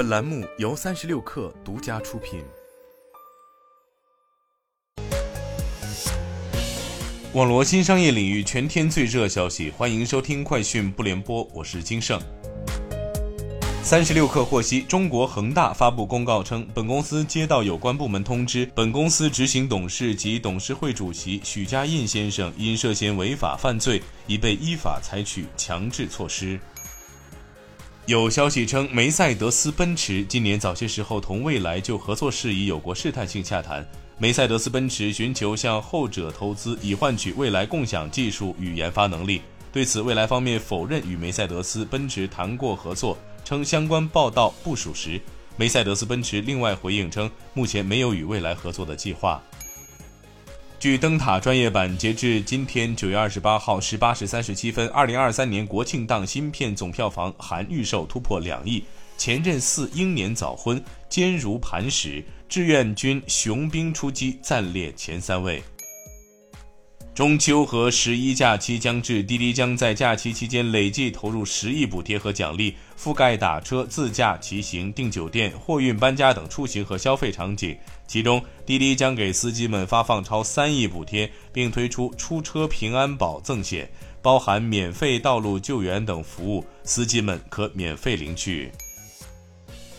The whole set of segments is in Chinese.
本栏目由三十六氪独家出品。网罗新商业领域全天最热消息，欢迎收听快讯不联播，我是金盛。三十六氪获悉，中国恒大发布公告称，本公司接到有关部门通知，本公司执行董事及董事会主席许家印先生因涉嫌违法犯罪，已被依法采取强制措施。有消息称，梅赛德斯奔驰今年早些时候同蔚来就合作事宜有过试探性洽谈。梅赛德斯奔驰寻求向后者投资，以换取未来共享技术与研发能力。对此，未来方面否认与梅赛德斯奔驰谈过合作，称相关报道不属实。梅赛德斯奔驰另外回应称，目前没有与未来合作的计划。据灯塔专业版，截至今天九月二十八号十八时三十七分，二零二三年国庆档新片总票房含预售突破两亿，《前任四》英年早婚，坚如磐石，志愿军雄兵出击暂列前三位。中秋和十一假期将至，滴滴将在假期期间累计投入十亿补贴和奖励，覆盖打车、自驾、骑行、订酒店、货运搬家等出行和消费场景。其中，滴滴将给司机们发放超三亿补贴，并推出出车平安保赠险，包含免费道路救援等服务，司机们可免费领取。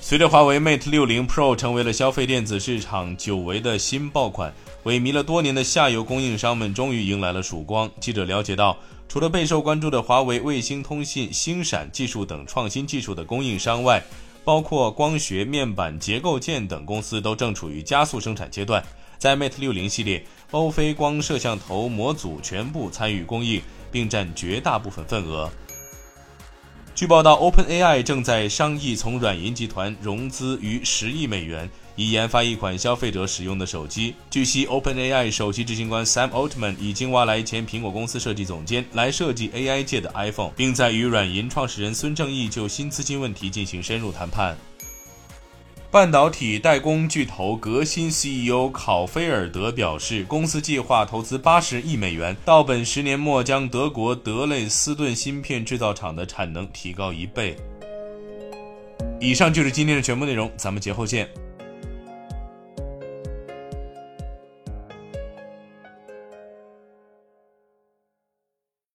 随着华为 Mate 60 Pro 成为了消费电子市场久违的新爆款，萎靡了多年的下游供应商们终于迎来了曙光。记者了解到，除了备受关注的华为卫星通信、星闪技术等创新技术的供应商外，包括光学、面板、结构件等公司都正处于加速生产阶段。在 Mate 60系列，欧菲光摄像头模组全部参与供应，并占绝大部分份额。据报道，OpenAI 正在商议从软银集团融资逾十亿美元，以研发一款消费者使用的手机。据悉，OpenAI 首席执行官 Sam Altman 已经挖来前苹果公司设计总监来设计 AI 界的 iPhone，并在与软银创始人孙正义就新资金问题进行深入谈判。半导体代工巨头革新 CEO 考菲尔德表示，公司计划投资八十亿美元，到本十年末将德国德累斯顿芯片制造厂的产能提高一倍。以上就是今天的全部内容，咱们节后见。